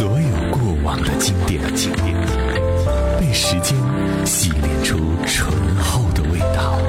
所有过往的经典，被时间洗炼出醇厚的味道。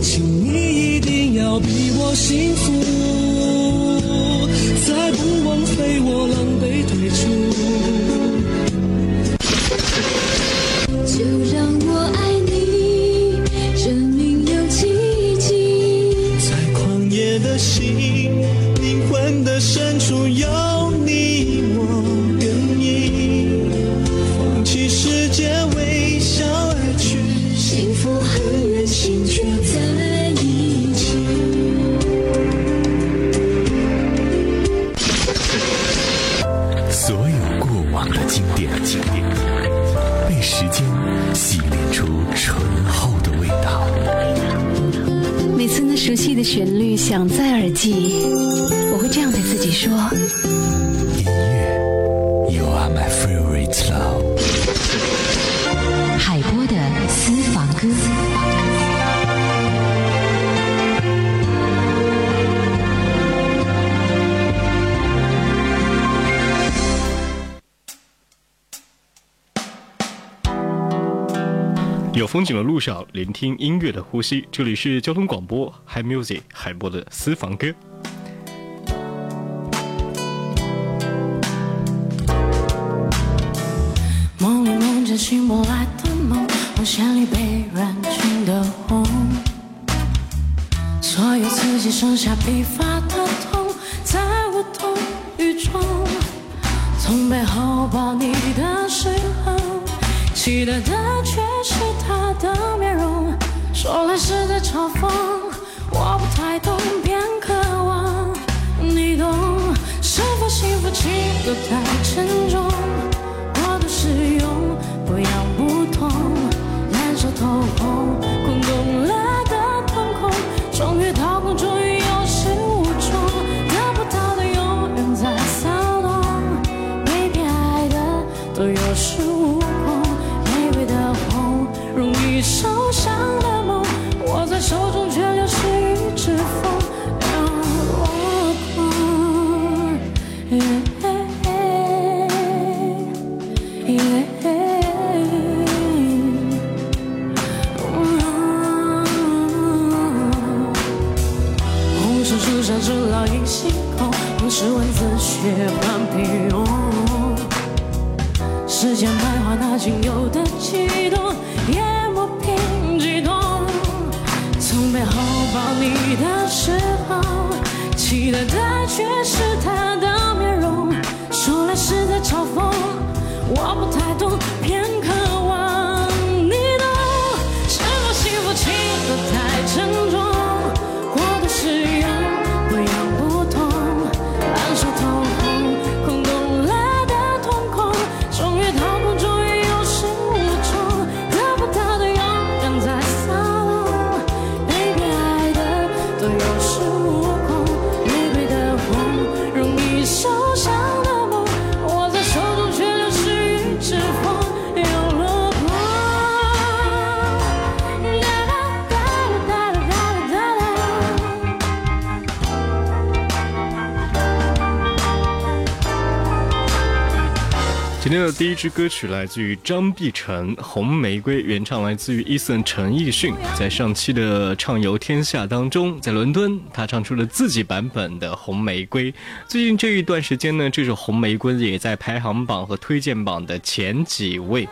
请你一定要比我幸福，再不枉费我狼狈退出。有风景的路上，聆听音乐的呼吸。这里是交通广播 Hi Music 海波的私房歌。梦里梦见醒不来的梦，红线里被软禁的红，所有刺激剩下疲乏的痛，在无动于衷，从背后抱你的时候。期待的却是他的面容，说来是在嘲讽，我不太懂，偏渴望你懂。是否幸福轻得太沉重？过度使用，不痒不痛，难受透红，今天的第一支歌曲来自于张碧晨，《红玫瑰》，原唱来自于 Eason 陈奕迅。在上期的畅游天下当中，在伦敦，他唱出了自己版本的《红玫瑰》。最近这一段时间呢，这首《红玫瑰》也在排行榜和推荐榜的前几位。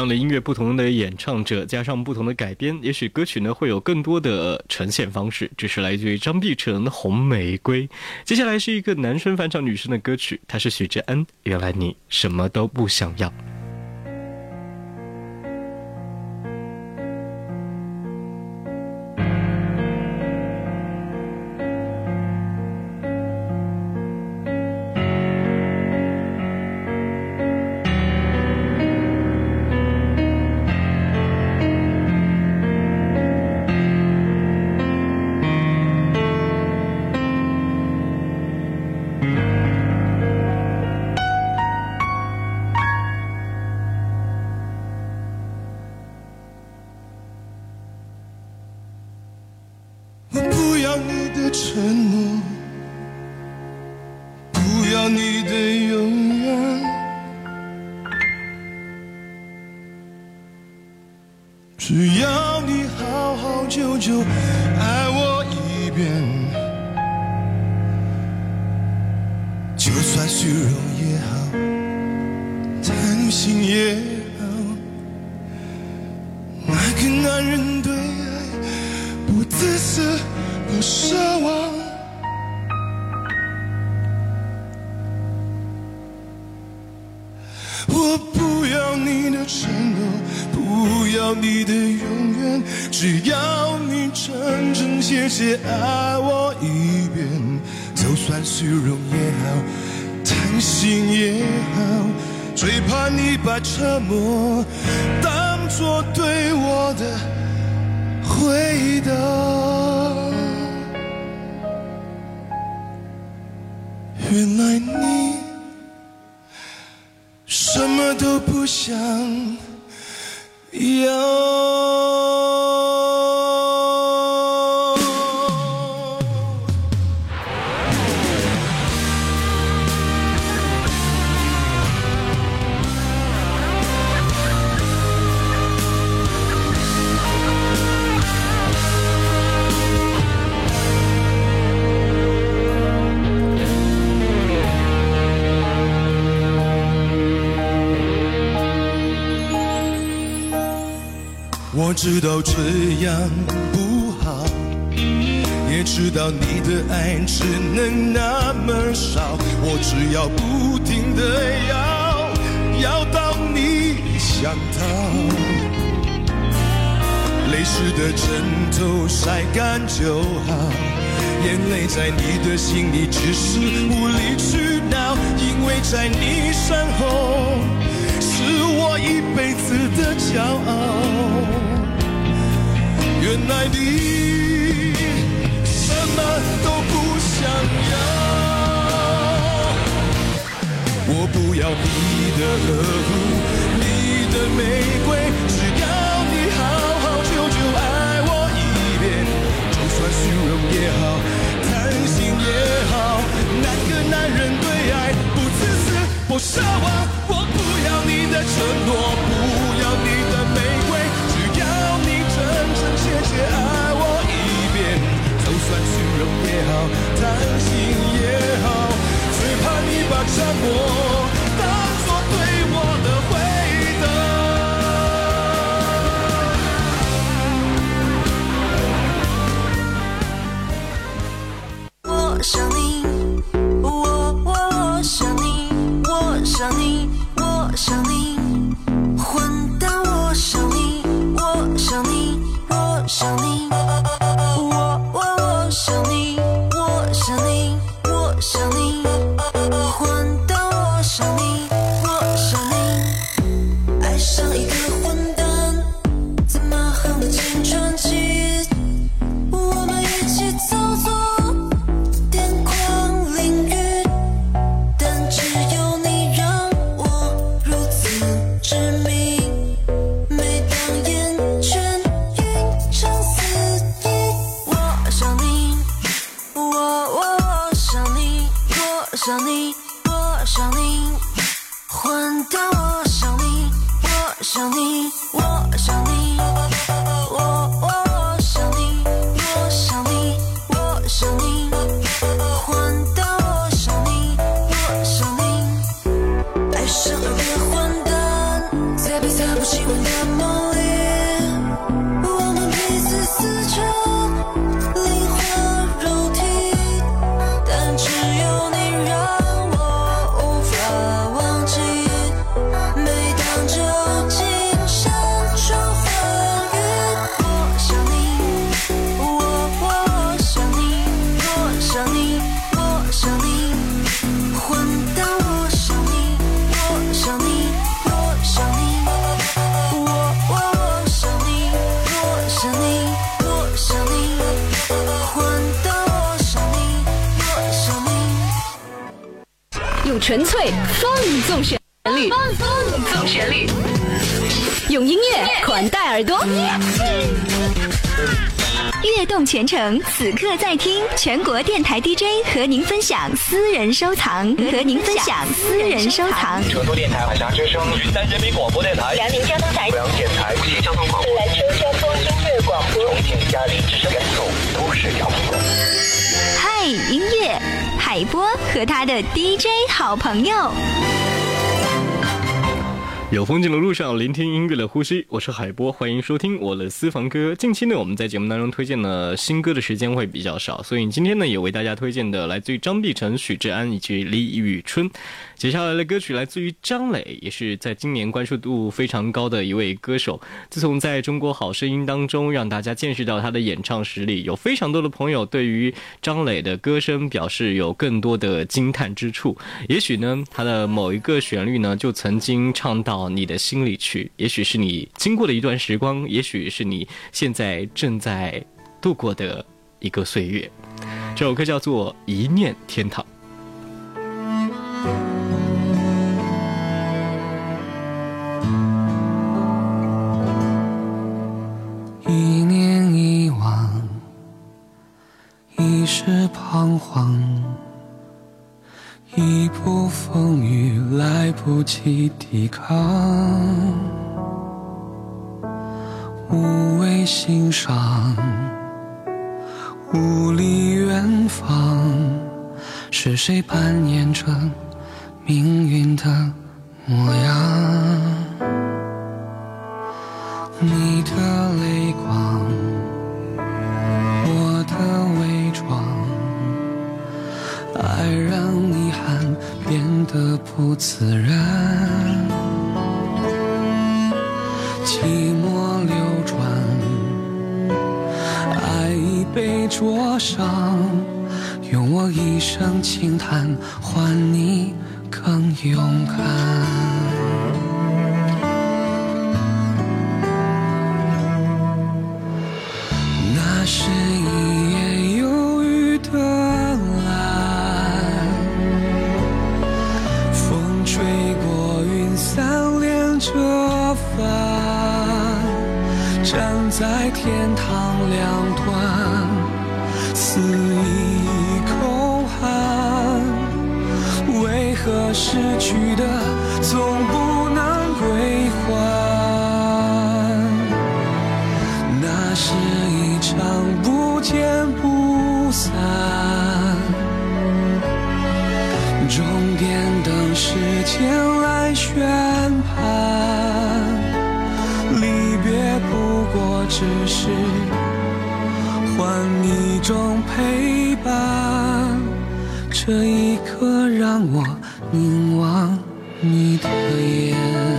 样的音乐，不同的演唱者加上不同的改编，也许歌曲呢会有更多的呈现方式。这是来自于张碧晨的《红玫瑰》。接下来是一个男生翻唱女生的歌曲，他是许志安。原来你什么都不想要。久久爱我一遍，就算虚荣也好，贪心也好，那个男人对爱。不自私，不奢望。真切切爱我一遍。就算虚荣也好，贪心也好，最怕你把沉默当作对我的。回答，原来你什么都不想要。我知道这样不好，也知道你的爱只能那么少。我只要不停的要，要到你想逃。泪湿的枕头晒干就好，眼泪在你的心里只是无理取闹，因为在你身后是我一辈子的骄傲。原来你什么都不想要，我不要你的呵护，你的玫瑰，只要你好好久久爱我一遍，就算虚荣也好，贪心也好，哪个男人对爱不自私不奢望？我不要你的承诺，不要你纯粹，放纵旋律，放纵旋律，用音乐款待耳朵。悦动全程，此刻在听全国电台 DJ 和您分享私人收藏，和您分享私人收藏。成都电台海峡之声，云南人民广播电台，辽宁交通台，阜阳电台，无锡交通广播，波和他的 DJ 好朋友。有风景的路上，聆听音乐的呼吸。我是海波，欢迎收听我的私房歌。近期呢，我们在节目当中推荐的新歌的时间会比较少，所以今天呢，也为大家推荐的来自于张碧晨、许志安以及李宇春。接下来的歌曲来自于张磊，也是在今年关注度非常高的一位歌手。自从在中国好声音当中让大家见识到他的演唱实力，有非常多的朋友对于张磊的歌声表示有更多的惊叹之处。也许呢，他的某一个旋律呢，就曾经唱到到你的心里去。也许是你经过的一段时光，也许是你现在正在度过的一个岁月。这首歌叫做《一念天堂》。一念一往，一世彷徨，一步风雨来不及抵抗，无谓欣赏，无力远方，是谁扮演着命运的模样？你的泪光，的不自然。寂寞流转，爱已被灼伤，用我一生轻叹换你更勇敢。那是一场不见不散，终点等时间来宣判。离别不过只是换一种陪伴，这一刻让我凝望你的眼。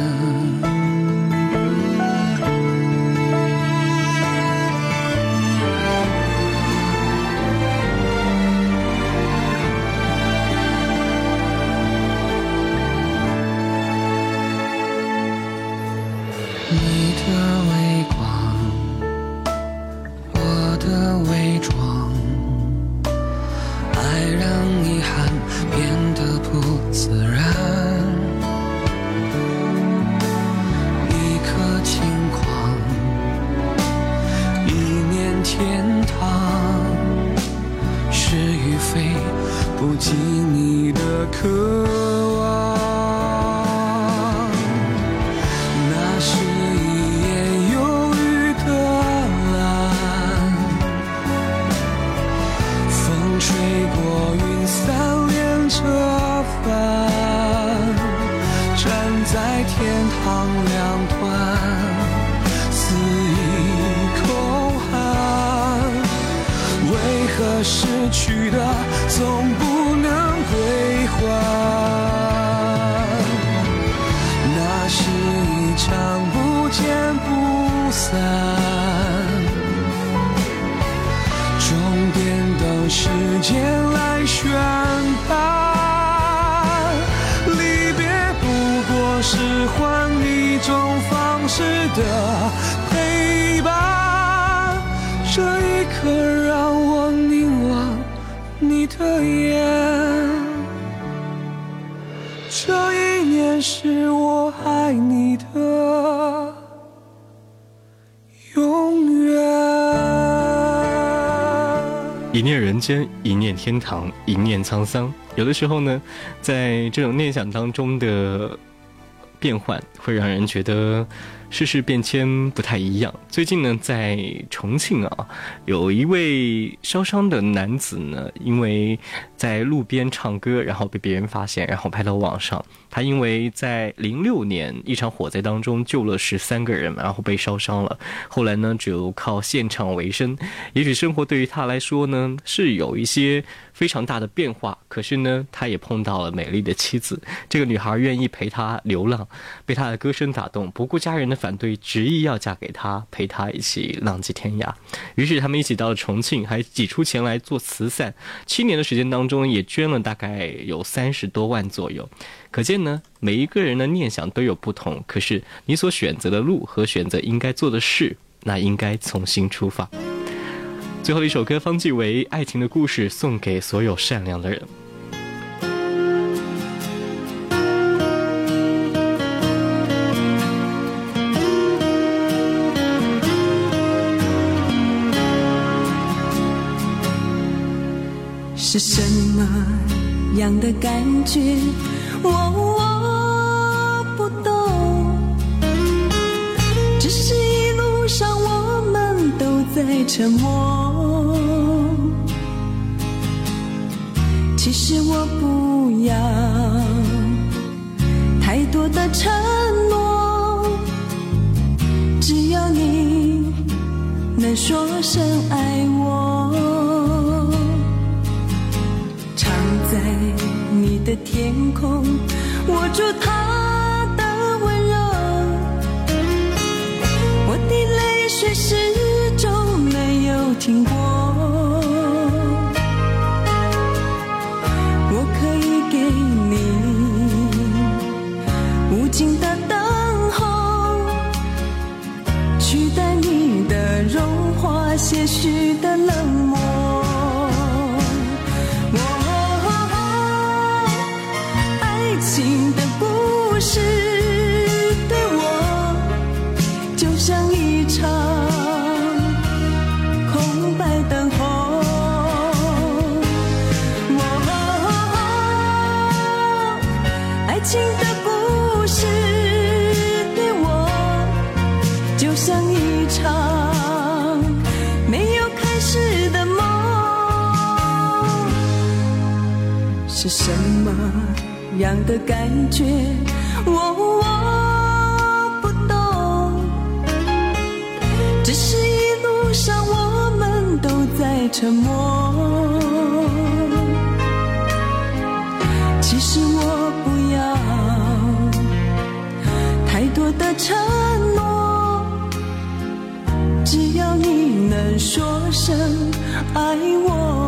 全盘。离别不过是换一种方式的陪伴，这一刻让我凝望你的眼。这一年是我爱你的一念人间，一念天堂，一念沧桑。有的时候呢，在这种念想当中的变换，会让人觉得世事变迁不太一样。最近呢，在重庆啊，有一位烧伤的男子呢，因为在路边唱歌，然后被别人发现，然后拍到网上。他因为在零六年一场火灾当中救了十三个人，然后被烧伤了。后来呢，只有靠现场为生。也许生活对于他来说呢，是有一些非常大的变化。可是呢，他也碰到了美丽的妻子。这个女孩愿意陪他流浪，被他的歌声打动，不顾家人的反对，执意要嫁给他，陪他一起浪迹天涯。于是他们一起到了重庆，还挤出钱来做慈善。七年的时间当中，也捐了大概有三十多万左右。可见呢，每一个人的念想都有不同，可是你所选择的路和选择应该做的事，那应该从新出发。最后一首歌，方季韦《爱情的故事》，送给所有善良的人。是什么样的感觉？我在沉默。其实我不要太多的承诺，只要你能说声爱我。常在你的天空，握住它听过。场没有开始的梦。是什么样的感觉？我我不懂，只是一路上我们都在沉默。其实我不要太多的承说声爱我。